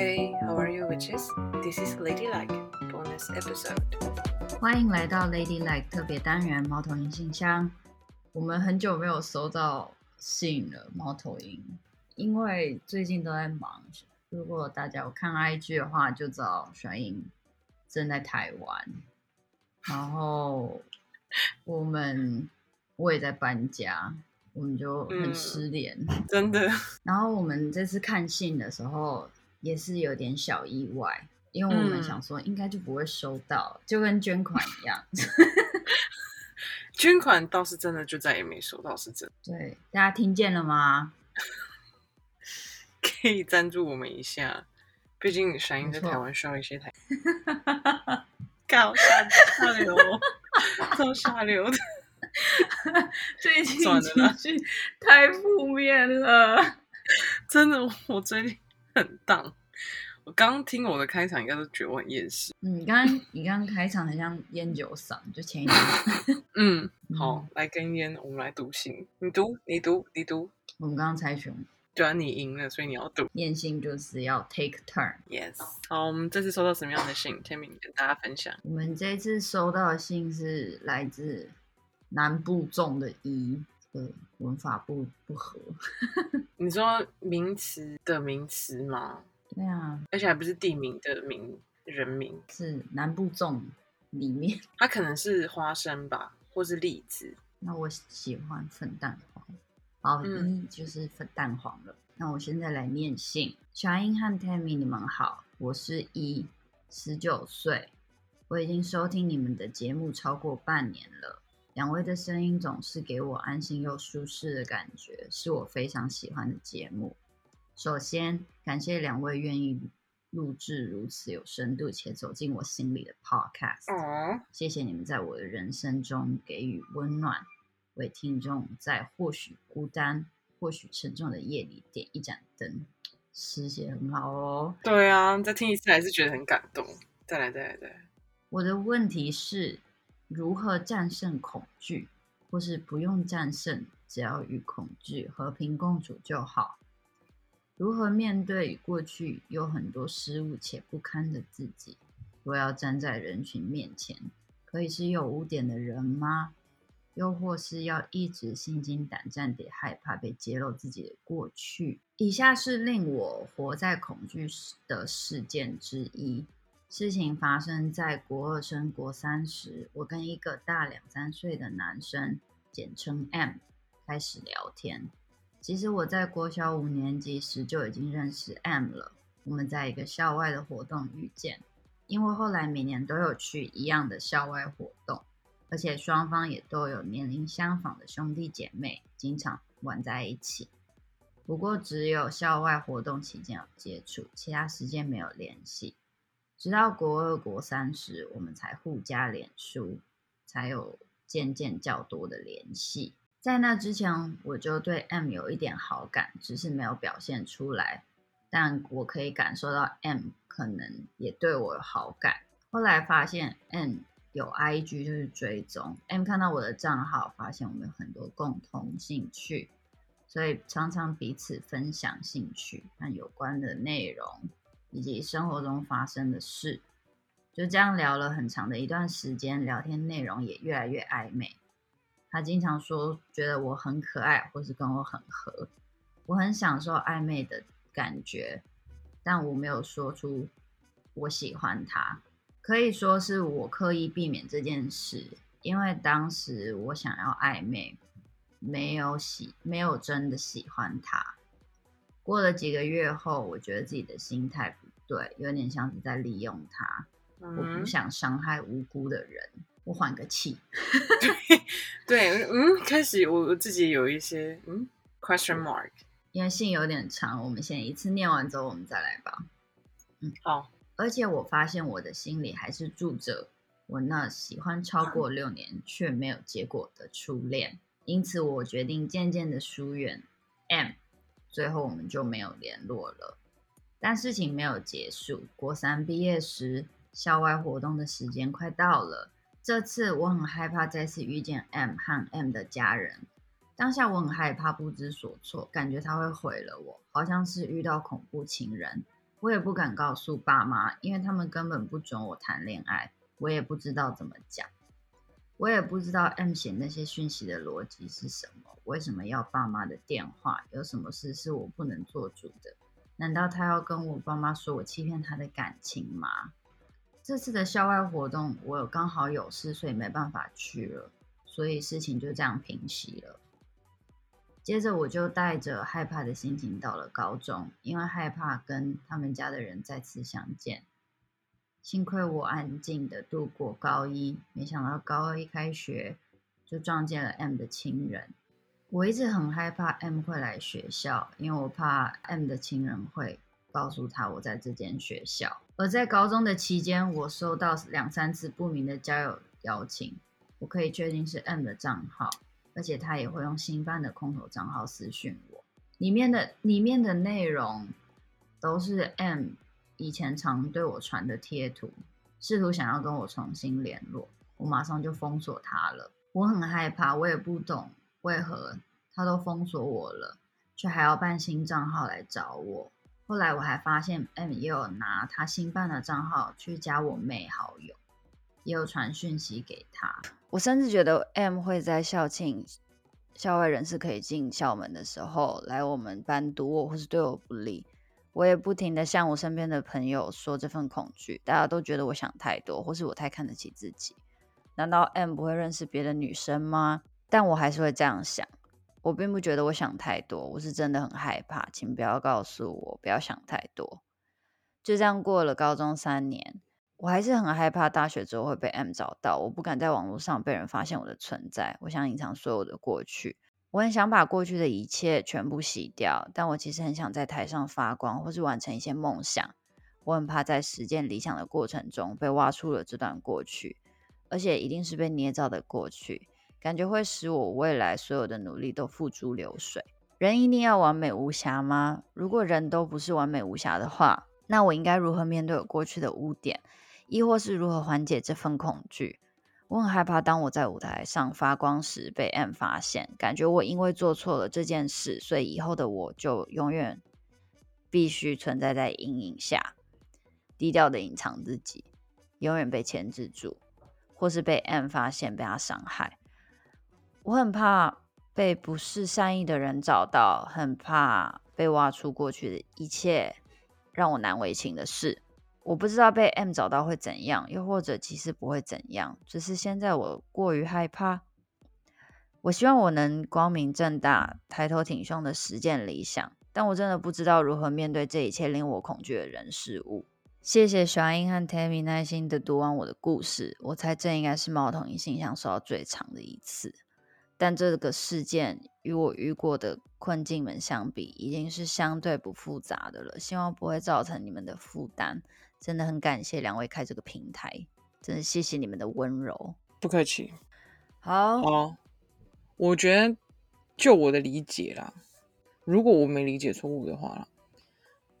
Hey, how are you, witches? This is Ladylike bonus episode. 欢迎来到 Ladylike 特别单元猫头鹰信箱。我们很久没有收到信了，猫头鹰，因为最近都在忙。如果大家有看 IG 的话，就知道小英正在台湾，然后我们我也在搬家。我们就很失联，嗯，真的。然后我们这次看信的时候也是有点小意外，因为我们想说应该就不会收到，嗯、就跟捐款一样。捐款倒是真的，就再也没收到，是真的。对，大家听见了吗？可以赞助我们一下，毕竟闪音在台湾需要一些台。搞下下流，超下流的。最近情绪太负面了，真的，我最近很荡。我刚听我的开场，应该都觉得我很厌世。嗯，你刚刚你刚刚开场很像烟酒嗓，就前一天。嗯，好，来根烟，我们来读信。你读，你读，你读。我们刚刚猜拳，对啊，你赢了，所以你要读。念信就是要 take turn。Yes。好，我们这次收到什么样的信？天明跟大家分享。我们这次收到的信是来自。南部重的“一”的文法不不合。你说名词的名词吗？对啊，而且还不是地名的名，人名是南部粽里面，它可能是花生吧，或是栗子。那我喜欢粉蛋黄，好，嗯、一就是粉蛋黄了。那我现在来念信，小英和 Tammy，你们好，我是一，十九岁，我已经收听你们的节目超过半年了。两位的声音总是给我安心又舒适的感觉，是我非常喜欢的节目。首先，感谢两位愿意录制如此有深度且走进我心里的 Podcast。谢谢你们在我的人生中给予温暖，为听众在或许孤单、或许沉重的夜里点一盏灯。师姐很好哦。对啊，再听一次还是觉得很感动。再来，再来，再来。我的问题是。如何战胜恐惧，或是不用战胜，只要与恐惧和平共处就好？如何面对过去有很多失误且不堪的自己？若要站在人群面前，可以是有污点的人吗？又或是要一直心惊胆战地害怕被揭露自己的过去？以下是令我活在恐惧的事件之一。事情发生在国二升国三时，我跟一个大两三岁的男生，简称 M，开始聊天。其实我在国小五年级时就已经认识 M 了。我们在一个校外的活动遇见，因为后来每年都有去一样的校外活动，而且双方也都有年龄相仿的兄弟姐妹，经常玩在一起。不过只有校外活动期间有接触，其他时间没有联系。直到国二、国三时，我们才互加脸书，才有渐渐较多的联系。在那之前，我就对 M 有一点好感，只是没有表现出来。但我可以感受到 M 可能也对我有好感。后来发现 M 有 IG，就是追踪。M 看到我的账号，发现我们有很多共同兴趣，所以常常彼此分享兴趣和有关的内容。以及生活中发生的事，就这样聊了很长的一段时间，聊天内容也越来越暧昧。他经常说觉得我很可爱，或是跟我很合。我很享受暧昧的感觉，但我没有说出我喜欢他。可以说是我刻意避免这件事，因为当时我想要暧昧，没有喜，没有真的喜欢他。过了几个月后，我觉得自己的心态不对，有点像是在利用他。嗯、我不想伤害无辜的人，我缓个气。对，对，嗯，开始我我自己有一些嗯 question mark，因为信有点长，我们先一次念完之后，我们再来吧。嗯，好。而且我发现我的心里还是住着我那喜欢超过六年却没有结果的初恋，因此我决定渐渐的疏远 M。最后我们就没有联络了，但事情没有结束。国三毕业时，校外活动的时间快到了。这次我很害怕再次遇见 M 和 M 的家人。当下我很害怕，不知所措，感觉他会毁了我，好像是遇到恐怖情人。我也不敢告诉爸妈，因为他们根本不准我谈恋爱，我也不知道怎么讲，我也不知道 M 写那些讯息的逻辑是什么，为什么要爸妈的电话？有什么事是我不能做主的？难道他要跟我爸妈说我欺骗他的感情吗？这次的校外活动，我刚好有事，所以没办法去了，所以事情就这样平息了。接着我就带着害怕的心情到了高中，因为害怕跟他们家的人再次相见。幸亏我安静的度过高一，没想到高二一开学就撞见了 M 的亲人。我一直很害怕 M 会来学校，因为我怕 M 的亲人会告诉他我在这间学校。而在高中的期间，我收到两三次不明的交友邀请，我可以确定是 M 的账号。而且他也会用新办的空头账号私讯我，里面的里面的内容都是 M 以前常对我传的贴图，试图想要跟我重新联络，我马上就封锁他了。我很害怕，我也不懂为何他都封锁我了，却还要办新账号来找我。后来我还发现 M 也有拿他新办的账号去加我妹好友。也有传讯息给他，我甚至觉得 M 会在校庆、校外人士可以进校门的时候来我们班堵我，或是对我不利。我也不停的向我身边的朋友说这份恐惧，大家都觉得我想太多，或是我太看得起自己。难道 M 不会认识别的女生吗？但我还是会这样想。我并不觉得我想太多，我是真的很害怕，请不要告诉我不要想太多。就这样过了高中三年。我还是很害怕大学之后会被 M 找到，我不敢在网络上被人发现我的存在。我想隐藏所有的过去，我很想把过去的一切全部洗掉，但我其实很想在台上发光，或是完成一些梦想。我很怕在实践理想的过程中被挖出了这段过去，而且一定是被捏造的过去，感觉会使我未来所有的努力都付诸流水。人一定要完美无瑕吗？如果人都不是完美无瑕的话，那我应该如何面对我过去的污点？亦或是如何缓解这份恐惧？我很害怕，当我在舞台上发光时被 M 发现，感觉我因为做错了这件事，所以以后的我就永远必须存在在阴影下，低调的隐藏自己，永远被牵制住，或是被 M 发现，被他伤害。我很怕被不是善意的人找到，很怕被挖出过去的一切让我难为情的事。我不知道被 M 找到会怎样，又或者其实不会怎样，只是现在我过于害怕。我希望我能光明正大、抬头挺胸的实践理想，但我真的不知道如何面对这一切令我恐惧的人事物。谢谢小英和 Tammy 耐心的读完我的故事，我猜这应该是猫头鹰信箱收到最长的一次。但这个事件与我遇过的困境们相比，已经是相对不复杂的了，希望不会造成你们的负担。真的很感谢两位开这个平台，真的谢谢你们的温柔。不客气。好，好，我觉得就我的理解啦，如果我没理解错误的话，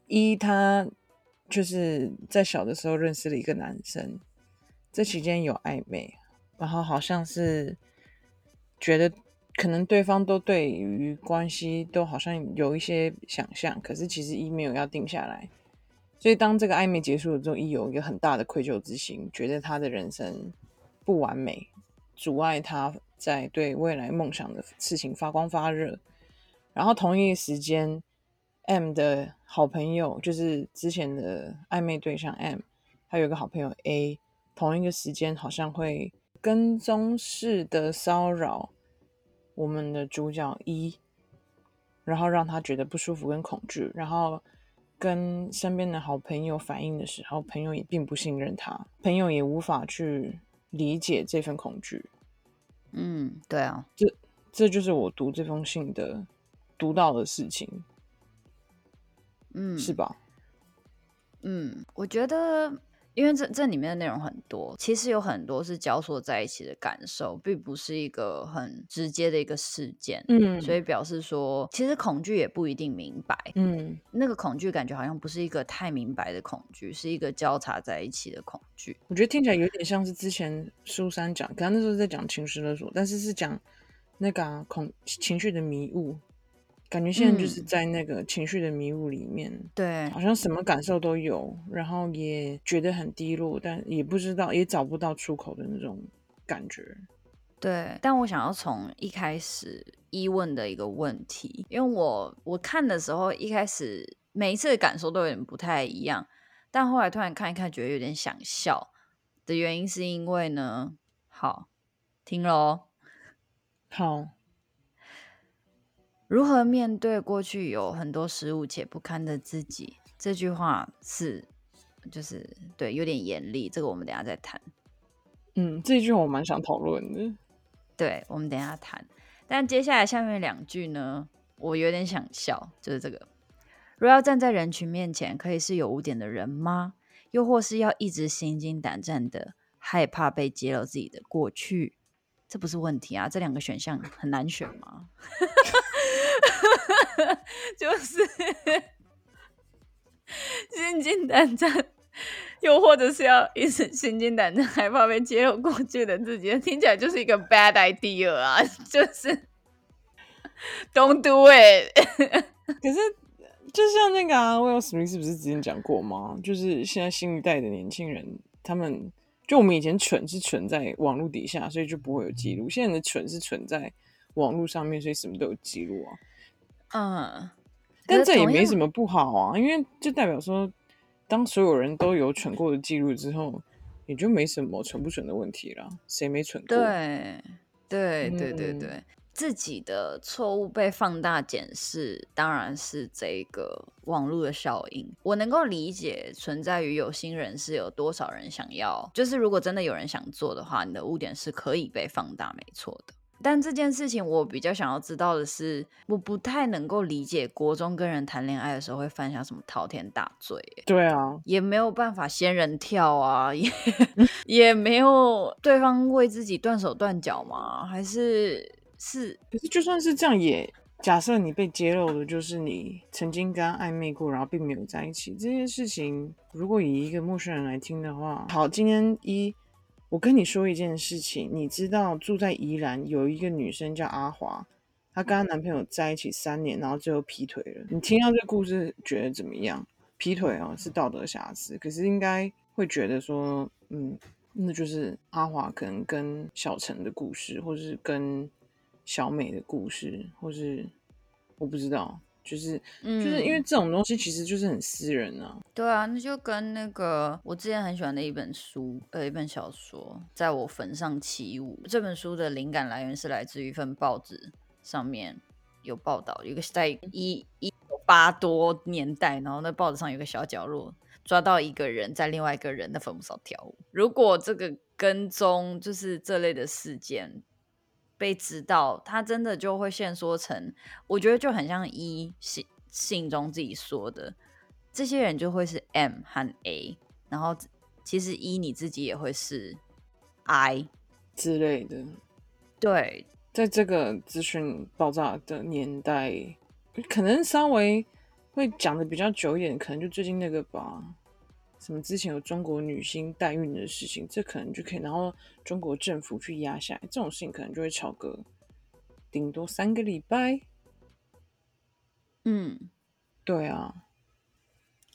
一他就是在小的时候认识了一个男生，这期间有暧昧，然后好像是觉得可能对方都对于关系都好像有一些想象，可是其实一没有要定下来。所以，当这个暧昧结束了之后，一有一个很大的愧疚之心，觉得他的人生不完美，阻碍他在对未来梦想的事情发光发热。然后，同一时间，M 的好朋友，就是之前的暧昧对象 M，他有一个好朋友 A，同一个时间好像会跟踪式的骚扰我们的主角 E，然后让他觉得不舒服跟恐惧，然后。跟身边的好朋友反映的时候，朋友也并不信任他，朋友也无法去理解这份恐惧。嗯，对啊，这这就是我读这封信的读到的事情。嗯，是吧？嗯，我觉得。因为这这里面的内容很多，其实有很多是交错在一起的感受，并不是一个很直接的一个事件。嗯，所以表示说，其实恐惧也不一定明白。嗯，那个恐惧感觉好像不是一个太明白的恐惧，是一个交叉在一起的恐惧。我觉得听起来有点像是之前苏珊讲，刚刚那时候在讲情绪勒索，但是是讲那个、啊、恐情绪的迷雾。感觉现在就是在那个情绪的迷雾里面，嗯、对，好像什么感受都有，然后也觉得很低落，但也不知道，也找不到出口的那种感觉。对，但我想要从一开始一问的一个问题，因为我我看的时候，一开始每一次的感受都有点不太一样，但后来突然看一看，觉得有点想笑的原因，是因为呢，好，听喽，好，如何面对过去有很多失误且不堪的自己？这句话是，就是对，有点严厉，这个我们等下再谈。嗯，这句我蛮想讨论的。对，我们等下谈，但接下来下面两句呢，我有点想笑，就是这个：若要站在人群面前，可以是有污点的人吗？又或是要一直心惊胆战的，害怕被揭露自己的过去？这不是问题啊，这两个选项很难选吗？就是 心惊胆战。又或者是要一直心惊胆战，害怕被揭露过去的自己，听起来就是一个 bad idea 啊！就是 don't do it。可是，就像那个啊，威尔史密斯不是之前讲过吗？就是现在新一代的年轻人，他们就我们以前蠢是蠢在网络底下，所以就不会有记录；现在的蠢是蠢在网络上面，所以什么都有记录啊。嗯，但这也没什么不好啊，因为就代表说。当所有人都有蠢过的记录之后，也就没什么蠢不蠢的问题了。谁没蠢过？对，对，对，对，对，嗯、自己的错误被放大检视，当然是这个网络的效应。我能够理解存在于有心人是有多少人想要，就是如果真的有人想做的话，你的污点是可以被放大，没错的。但这件事情，我比较想要知道的是，我不太能够理解国中跟人谈恋爱的时候会犯下什么滔天大罪。对啊，也没有办法仙人跳啊，也 也没有对方为自己断手断脚吗？还是是？可是就算是这样也，假设你被揭露的就是你曾经跟他暧昧过，然后并没有在一起这件事情，如果以一个陌生人来听的话，好，今天一。我跟你说一件事情，你知道住在宜兰有一个女生叫阿华，她跟她男朋友在一起三年，然后最后劈腿了。你听到这个故事觉得怎么样？劈腿哦，是道德瑕疵，可是应该会觉得说，嗯，那就是阿华可能跟小陈的故事，或者是跟小美的故事，或是我不知道。就是，嗯，就是因为这种东西其实就是很私人啊。对啊，那就跟那个我之前很喜欢的一本书，呃，一本小说，在我坟上起舞。这本书的灵感来源是来自于一份报纸，上面有报道，有个在一一九八多年代，然后那报纸上有个小角落，抓到一个人在另外一个人的坟墓上跳舞。如果这个跟踪就是这类的事件。被知道，他真的就会限缩成，我觉得就很像一信信中自己说的，这些人就会是 M 和 A，然后其实一你自己也会是 I 之类的。对，在这个资讯爆炸的年代，可能稍微会讲的比较久一点，可能就最近那个吧。什么之前有中国女星代孕的事情，这可能就可以，然后中国政府去压下来，这种事情可能就会吵个顶多三个礼拜。嗯，对啊，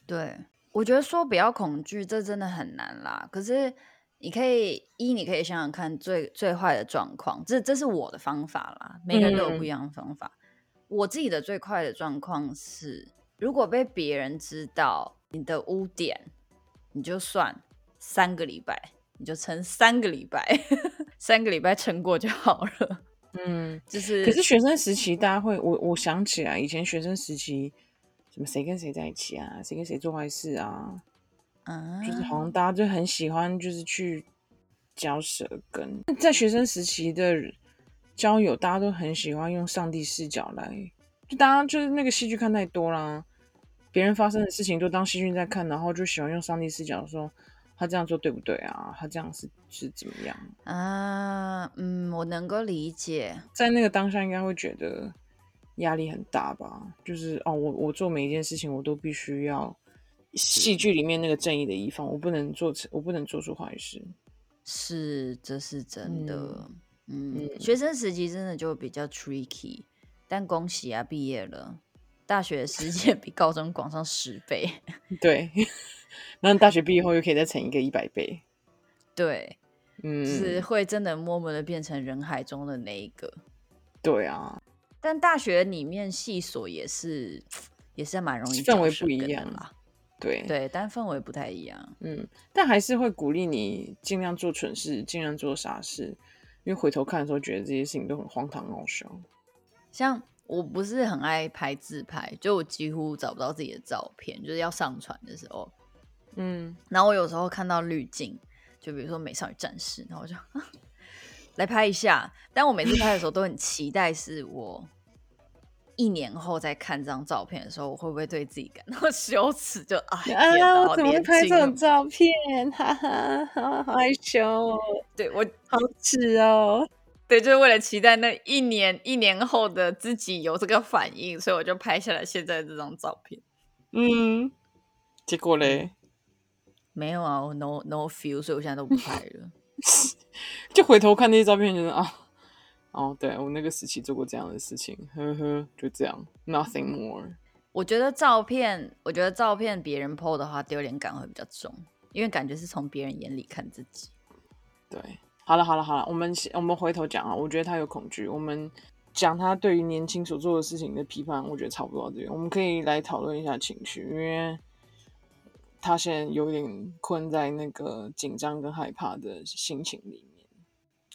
对，我觉得说不要恐惧，这真的很难啦。可是你可以一，你可以想想看最最坏的状况，这这是我的方法啦，每个人都有不一样的方法。嗯、我自己的最快的状况是，如果被别人知道你的污点。你就算三个礼拜，你就撑三个礼拜，三个礼拜撑过就好了。嗯，就是。可是学生时期，大家会，我我想起来，以前学生时期，什么谁跟谁在一起啊，谁跟谁做坏事啊，啊，就是好像大家就很喜欢，就是去嚼舌根。在学生时期的交友，大家都很喜欢用上帝视角来，就大家就是那个戏剧看太多啦。别人发生的事情都当戏剧在看，然后就喜欢用上帝视角说他这样做对不对啊？他这样是是怎么样啊？嗯，我能够理解，在那个当下应该会觉得压力很大吧？就是哦，我我做每一件事情我都必须要戏剧里面那个正义的一方，我不能做成，我不能做出坏事。是，这是真的。嗯，嗯，学生时期真的就比较 tricky。但恭喜啊，毕业了，大学的时间比高中广上十倍。对，那大学毕业后又可以再乘一个一百倍。对，嗯，是会真的默默的变成人海中的那一个。对啊，但大学里面系所也是，也是蛮容易氛围不一样啦。对对，但氛围不太一样。嗯，但还是会鼓励你尽量做蠢事，尽量做傻事，因为回头看的时候，觉得这些事情都很荒唐好笑。像我不是很爱拍自拍，就我几乎找不到自己的照片，就是要上传的时候，嗯，然后我有时候看到滤镜，就比如说《美少女战士》，然后我就 来拍一下。但我每次拍的时候都很期待，是我一年后再看这张照片的时候，我会不会对自己感到 羞耻？就啊，我，怎么会拍这种照片？哈哈，好害羞哦。对我好耻哦。对，就是为了期待那一年一年后的自己有这个反应，所以我就拍下来现在这张照片。嗯，结果嘞？没有啊，我 no no feel，所以我现在都不拍了。就回头看那些照片，觉得啊，哦，对我那个时期做过这样的事情，呵呵，就这样，nothing more。我觉得照片，我觉得照片别人 po 的话，丢脸感会比较重，因为感觉是从别人眼里看自己。对。好了好了好了，我们我们回头讲啊。我觉得他有恐惧，我们讲他对于年轻所做的事情的批判，我觉得差不多这边。我们可以来讨论一下情绪，因为他现在有点困在那个紧张跟害怕的心情里面。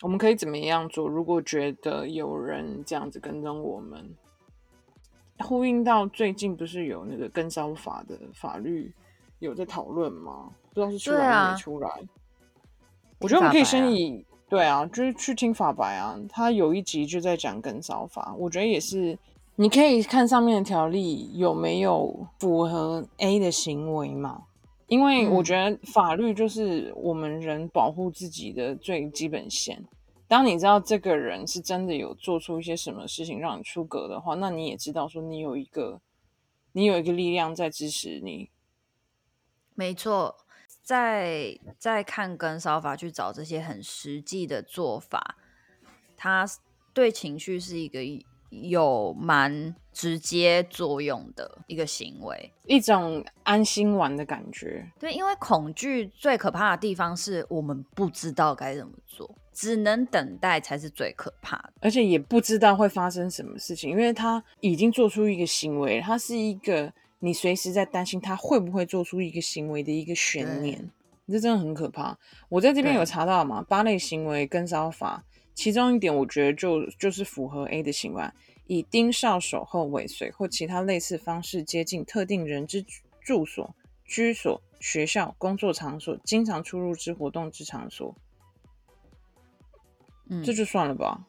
我们可以怎么样做？如果觉得有人这样子跟踪我们，呼应到最近不是有那个跟骚法的法律有在讨论吗？不知道是出来还没出来。我觉得我们可以先以对啊，就是去听法白啊。他有一集就在讲跟骚法，我觉得也是，你可以看上面的条例有没有符合 A 的行为嘛？因为我觉得法律就是我们人保护自己的最基本线。当你知道这个人是真的有做出一些什么事情让你出格的话，那你也知道说你有一个你有一个力量在支持你。没错。在在看跟烧法去找这些很实际的做法，它对情绪是一个有蛮直接作用的一个行为，一种安心玩的感觉。对，因为恐惧最可怕的地方是我们不知道该怎么做，只能等待才是最可怕的，而且也不知道会发生什么事情，因为他已经做出一个行为，他是一个。你随时在担心他会不会做出一个行为的一个悬念，这真的很可怕。我在这边有查到嘛，八类行为跟骚法，其中一点我觉得就就是符合 A 的行为，以盯梢、守候、尾随或其他类似方式接近特定人之住所、居所、学校、工作场所、经常出入之活动之场所。嗯，这就算了吧。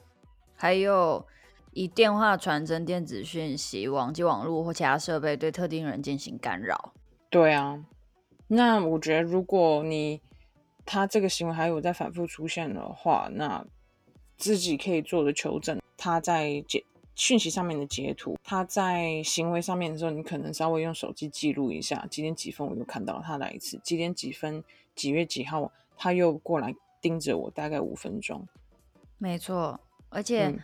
还有。以电话、传真、电子讯息、网际网络或其他设备对特定人进行干扰。对啊，那我觉得如果你他这个行为还有在反复出现的话，那自己可以做的求证，他在截讯息上面的截图，他在行为上面的时候，你可能稍微用手机记录一下，几点几分我又看到他来一次，几点几分几月几号他又过来盯着我，大概五分钟。没错，而且。嗯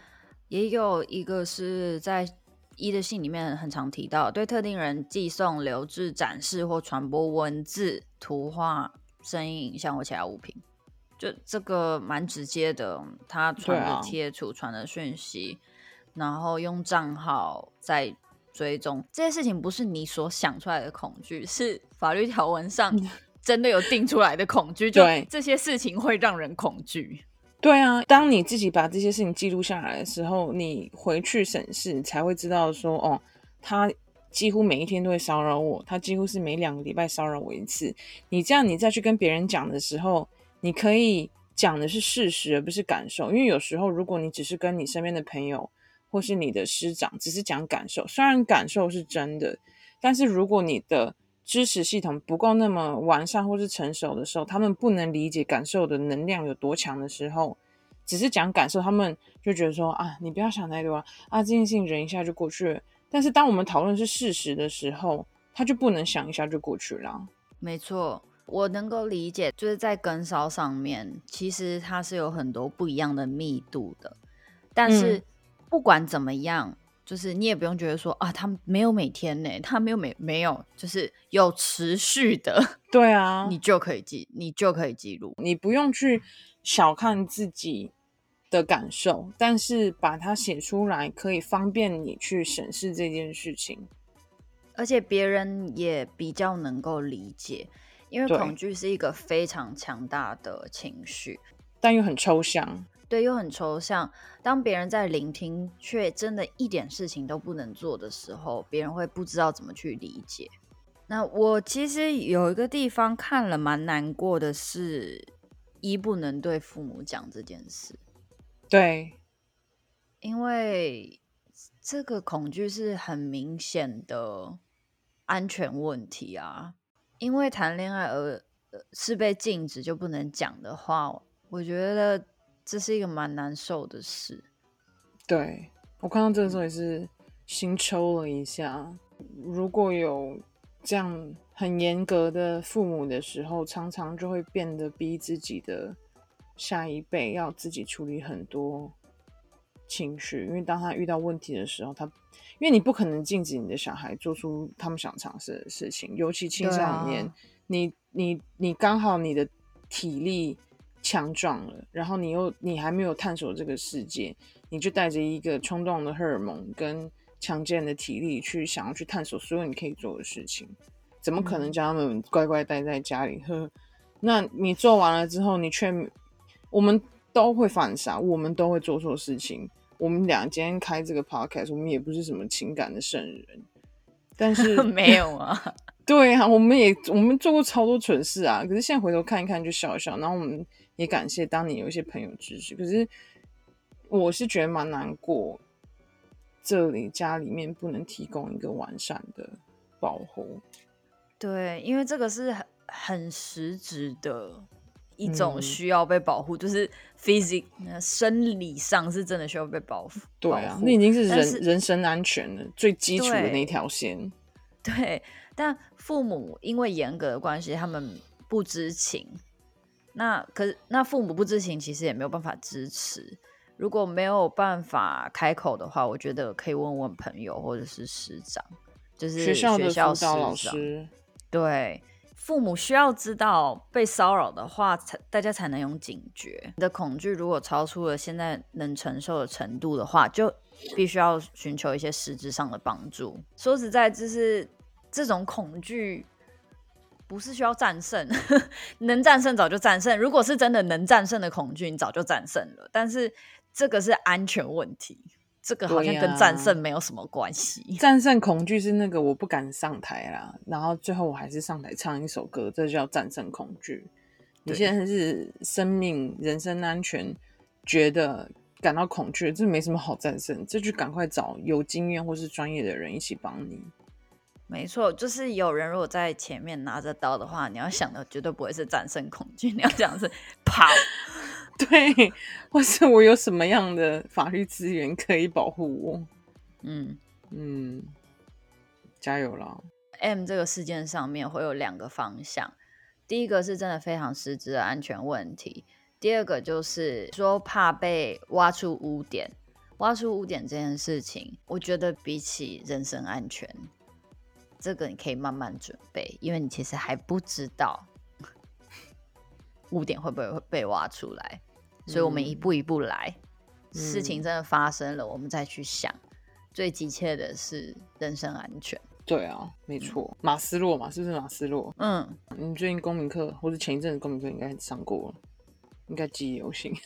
也有一个是在一的信里面很常提到，对特定人寄送、留置、展示或传播文字、图画、声音、影像或其他物品，就这个蛮直接的。他传的贴图、传的讯息，然后用账号在追踪这些事情，不是你所想出来的恐惧，是法律条文上 真的有定出来的恐惧。就这些事情会让人恐惧。对啊，当你自己把这些事情记录下来的时候，你回去审视才会知道说，哦，他几乎每一天都会骚扰我，他几乎是每两个礼拜骚扰我一次。你这样，你再去跟别人讲的时候，你可以讲的是事实，而不是感受。因为有时候，如果你只是跟你身边的朋友或是你的师长只是讲感受，虽然感受是真的，但是如果你的支持系统不够那么完善或是成熟的时候，他们不能理解感受的能量有多强的时候，只是讲感受，他们就觉得说啊，你不要想太多啊，啊，这件事情忍一下就过去了。但是当我们讨论是事实的时候，他就不能想一下就过去了。没错，我能够理解，就是在跟骚上面，其实它是有很多不一样的密度的。但是不管怎么样，就是你也不用觉得说啊，他没有每天呢，他没有每没有，就是有持续的，对啊，你就可以记，你就可以记录，你不用去小看自己的感受，但是把它写出来，可以方便你去审视这件事情，而且别人也比较能够理解，因为恐惧是一个非常强大的情绪，但又很抽象。对，又很抽象。当别人在聆听，却真的一点事情都不能做的时候，别人会不知道怎么去理解。那我其实有一个地方看了蛮难过的是，一不能对父母讲这件事。对，因为这个恐惧是很明显的安全问题啊。因为谈恋爱而是被禁止就不能讲的话，我觉得。这是一个蛮难受的事，对，我看到这个时候也是心抽了一下。如果有这样很严格的父母的时候，常常就会变得逼自己的下一辈要自己处理很多情绪，因为当他遇到问题的时候，他因为你不可能禁止你的小孩做出他们想尝试的事情，尤其青少年，啊、你你你刚好你的体力。强壮了，然后你又你还没有探索这个世界，你就带着一个冲动的荷尔蒙跟强健的体力去想要去探索所有你可以做的事情，怎么可能叫他们乖乖待在家里？呵、嗯，那你做完了之后，你却我们都会犯傻，我们都会做错事情。我们俩今天开这个 podcast，我们也不是什么情感的圣人，但是 没有啊，对啊，我们也我们做过超多蠢事啊，可是现在回头看一看就笑一笑，然后我们。也感谢当年有一些朋友支持，可是我是觉得蛮难过，这里家里面不能提供一个完善的保护。对，因为这个是很很实质的一种需要被保护，嗯、就是 physic 生理上是真的需要被保护。对啊，那已经是人是人身安全的最基础的那条线。对，但父母因为严格的关系，他们不知情。那可是，那父母不知情，其实也没有办法支持。如果没有办法开口的话，我觉得可以问问朋友或者是师长，就是学校的辅导老师。对，父母需要知道被骚扰的话，才大家才能有警觉。你的恐惧如果超出了现在能承受的程度的话，就必须要寻求一些实质上的帮助。说实在，就是这种恐惧。不是需要战胜，能战胜早就战胜。如果是真的能战胜的恐惧，你早就战胜了。但是这个是安全问题，这个好像跟战胜没有什么关系。啊、战胜恐惧是那个我不敢上台啦，然后最后我还是上台唱一首歌，这就叫战胜恐惧。你现在是生命、人身安全，觉得感到恐惧，这没什么好战胜，这就赶快找有经验或是专业的人一起帮你。没错，就是有人如果在前面拿着刀的话，你要想的绝对不会是战胜恐惧，你要想的是 跑，对，或是我有什么样的法律资源可以保护我？嗯嗯，加油了！M 这个事件上面会有两个方向，第一个是真的非常实质的安全问题，第二个就是说怕被挖出污点，挖出污点这件事情，我觉得比起人身安全。这个你可以慢慢准备，因为你其实还不知道污点会不会被挖出来，所以我们一步一步来。嗯、事情真的发生了，我们再去想。最急切的是人身安全。对啊，没错。马斯洛嘛，是不是马斯洛？嗯，你最近公民课或者前一阵子公民课应该上过了，应该记忆犹新。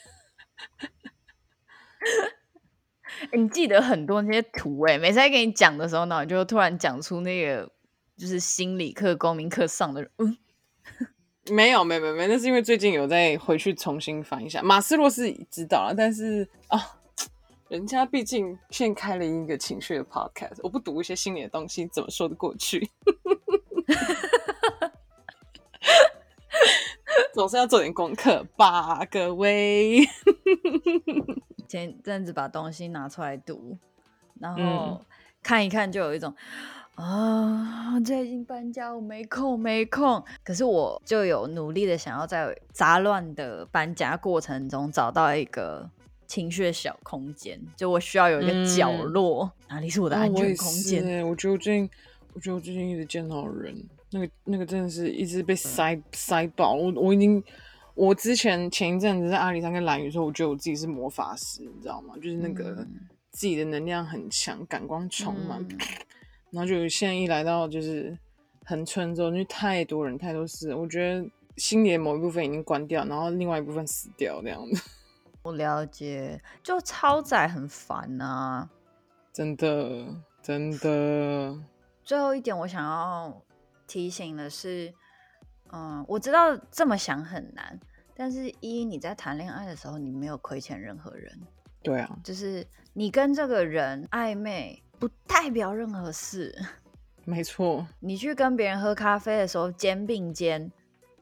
你记得很多那些图哎，每次在跟你讲的时候呢，就突然讲出那个就是心理课、公民课上的人。嗯，没有，没有，没有，那是因为最近有在回去重新翻一下。马斯洛是知道了，但是啊、人家毕竟现开了一个情绪的 podcast，我不读一些心理的东西，怎么说得过去？总是要做点功课吧，各位。前阵子把东西拿出来读，然后看一看，就有一种、嗯、啊，最近搬家，我没空，没空。可是我就有努力的想要在杂乱的搬家过程中找到一个情绪的小空间，就我需要有一个角落，嗯、哪里是我的安全空间？我觉得我最近，我觉得我最近一直见到人，那个那个真的是一直被塞、嗯、塞爆。我我已经，我之前前一阵子在阿里山跟兰屿的时候，我觉得我自己是魔法师，你知道吗？就是那个自己的能量很强，感光充满，嗯、然后就现在一来到就是恒春之后，因为太多人太多事，我觉得心里的某一部分已经关掉，然后另外一部分死掉这样子。我了解，就超载很烦呐、啊，真的真的。最后一点，我想要提醒的是，嗯，我知道这么想很难，但是一你在谈恋爱的时候，你没有亏欠任何人。对啊，就是你跟这个人暧昧，不代表任何事。没错，你去跟别人喝咖啡的时候，肩并肩。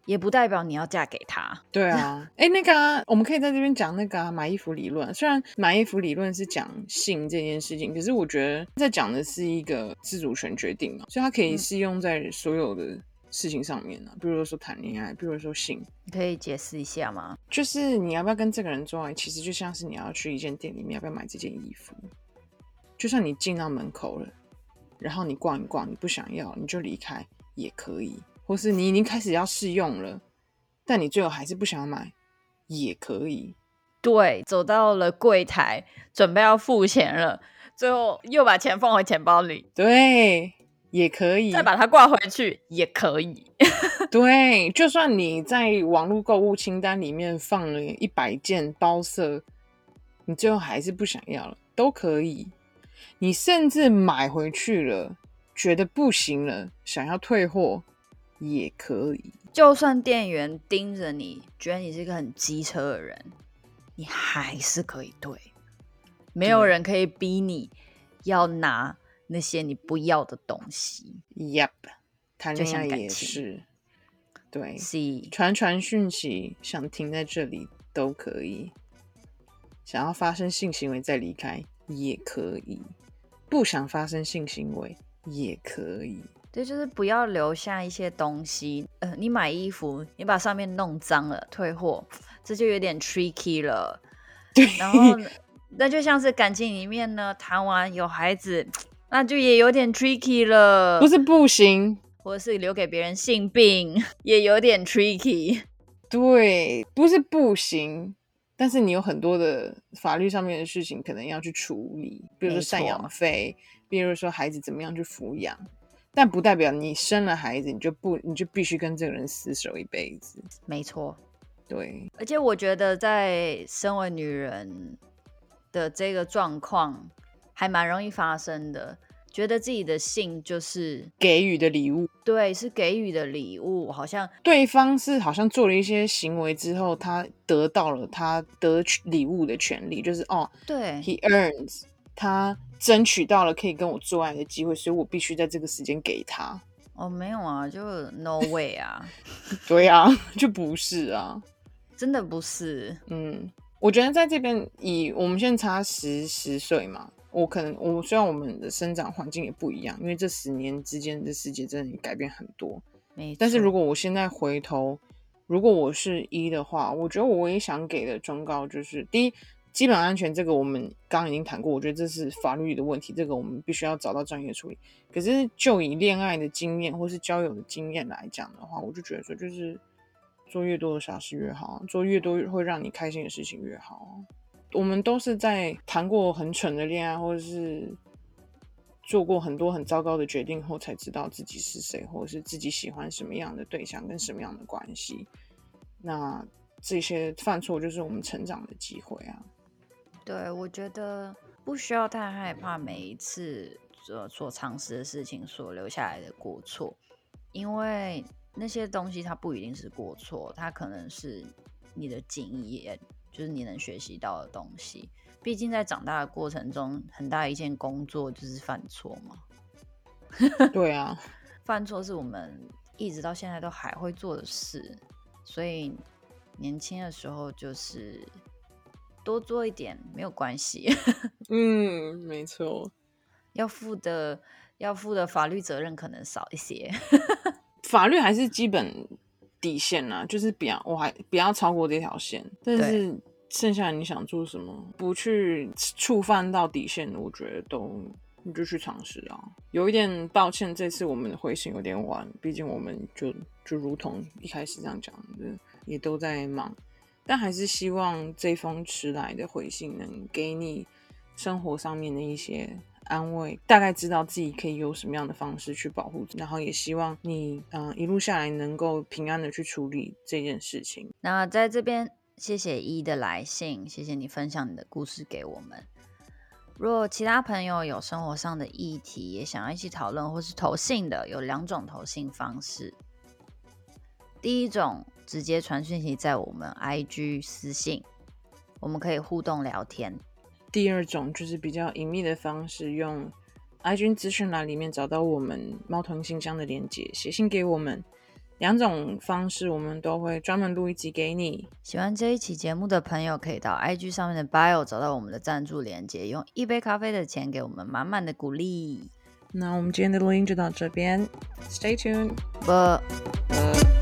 也不代表你要嫁给他。对啊，哎、欸，那个、啊、我们可以在这边讲那个、啊、买衣服理论。虽然买衣服理论是讲性这件事情，可是我觉得在讲的是一个自主权决定嘛，所以它可以适用在所有的事情上面呢、啊。比如说谈恋爱，比如说性，你可以解释一下吗？就是你要不要跟这个人做爱，其实就像是你要去一间店里面要不要买这件衣服。就算你进到门口了，然后你逛一逛，你不想要你就离开也可以。或是你已经开始要试用了，但你最后还是不想买，也可以。对，走到了柜台，准备要付钱了，最后又把钱放回钱包里，对，也可以。再把它挂回去，也可以。对，就算你在网络购物清单里面放了一百件包色，你最后还是不想要了，都可以。你甚至买回去了，觉得不行了，想要退货。也可以，就算店员盯着你，觉得你是一个很机车的人，你还是可以退。没有人可以逼你要拿那些你不要的东西。Yep，谈恋爱也是，对，传传讯息，想停在这里都可以，想要发生性行为再离开也可以，不想发生性行为也可以。对，就是不要留下一些东西。呃，你买衣服，你把上面弄脏了，退货，这就有点 tricky 了。对，然后那就像是感情里面呢，谈完有孩子，那就也有点 tricky 了。不是不行，或者是留给别人性病，也有点 tricky。对，不是不行，但是你有很多的法律上面的事情可能要去处理，比如说赡养费，比如说孩子怎么样去抚养。但不代表你生了孩子，你就不，你就必须跟这个人厮守一辈子。没错，对。而且我觉得，在身为女人的这个状况，还蛮容易发生的。觉得自己的性就是给予的礼物，对，是给予的礼物。好像对方是好像做了一些行为之后，他得到了他得取礼物的权利，就是哦，对，he earns。他争取到了可以跟我做爱的机会，所以我必须在这个时间给他。哦，没有啊，就 no way 啊。对啊，就不是啊，真的不是。嗯，我觉得在这边以我们现在差十十岁嘛，我可能我虽然我们的生长环境也不一样，因为这十年之间的世界真的改变很多。没。但是如果我现在回头，如果我是一的话，我觉得我唯一想给的忠告就是：第一。基本安全这个我们刚刚已经谈过，我觉得这是法律的问题，这个我们必须要找到专业处理。可是就以恋爱的经验或是交友的经验来讲的话，我就觉得说，就是做越多的傻事越好，做越多会让你开心的事情越好。我们都是在谈过很蠢的恋爱，或者是做过很多很糟糕的决定后，才知道自己是谁，或者是自己喜欢什么样的对象跟什么样的关系。那这些犯错就是我们成长的机会啊。对，我觉得不需要太害怕每一次所所尝试的事情所留下来的过错，因为那些东西它不一定是过错，它可能是你的经验，就是你能学习到的东西。毕竟在长大的过程中，很大一件工作就是犯错嘛。对啊，犯错是我们一直到现在都还会做的事，所以年轻的时候就是。多做一点没有关系，嗯，没错，要负的要负的法律责任可能少一些，法律还是基本底线啊，就是不要我还不要超过这条线，但是剩下你想做什么，不去触犯到底线，我觉得都你就去尝试啊。有一点抱歉，这次我们的回信有点晚，毕竟我们就就如同一开始这样讲的，也都在忙。但还是希望这封迟来的回信能给你生活上面的一些安慰，大概知道自己可以有什么样的方式去保护，然后也希望你嗯、一路下来能够平安的去处理这件事情。那在这边，谢谢一的来信，谢谢你分享你的故事给我们。若其他朋友有生活上的议题，也想要一起讨论或是投信的，有两种投信方式。第一种。直接传讯息在我们 IG 私信，我们可以互动聊天。第二种就是比较隐秘的方式，用 IG 资讯栏里面找到我们猫头鹰信箱的连接，写信给我们。两种方式我们都会专门录一集给你。喜欢这一期节目的朋友，可以到 IG 上面的 Bio 找到我们的赞助连接，用一杯咖啡的钱给我们满满的鼓励。那我们今天的录音就到这边，Stay tuned。不。